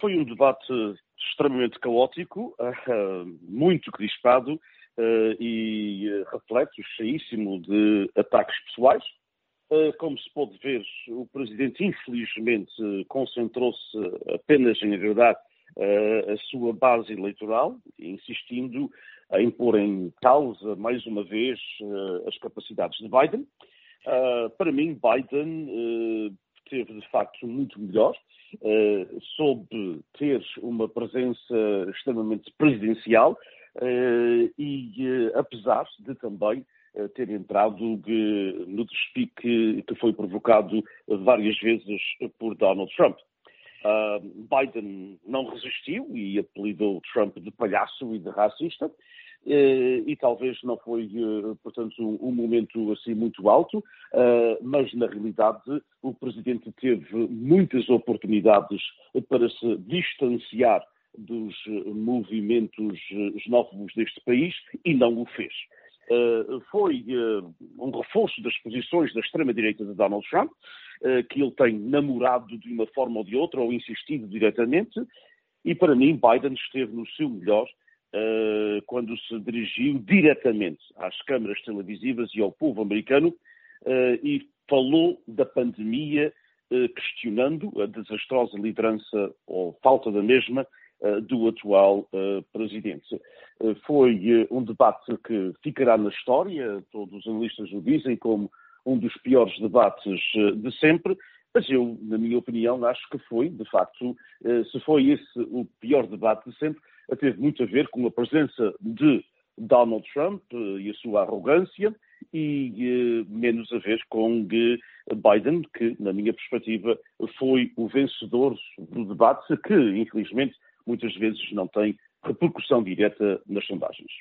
Foi um debate extremamente caótico, muito crispado e reflexo cheíssimo de ataques pessoais. Como se pode ver, o Presidente, infelizmente, concentrou-se apenas em agradar a sua base eleitoral, insistindo em pôr em causa, mais uma vez, as capacidades de Biden. Para mim, Biden teve, de facto, muito melhor, soube ter uma presença extremamente presidencial e, apesar de também ter entrado no despique que foi provocado várias vezes por Donald Trump. Uh, Biden não resistiu e apelidou Trump de palhaço e de racista, uh, e talvez não foi, uh, portanto, um, momento assim muito alto, mas na realidade o presidente teve muitas oportunidades para se distanciar dos movimentos xenófobos deste país e não o fez. Foi um reforço das posições da extrema-direita de Donald Trump, que ele tem namorado de uma forma ou de outra, ou insistido diretamente, e para mim Biden esteve no seu melhor quando se dirigiu diretamente às câmaras televisivas e ao povo americano e falou da pandemia, questionando a desastrosa liderança ou falta da mesma eh, do atual uh, presidente. Uh, foi um debate que ficará na história, todos os analistas o dizem, como um dos piores debates de sempre, mas eu, na minha opinião, acho que foi, de facto, se foi esse o pior debate de sempre, teve muito a ver com a presença de Donald Trump e a sua arrogância e menos a ver com Biden, que, na minha perspectiva, foi o vencedor do debate, que, infelizmente, muitas vezes não tem repercussão direta nas sondagens.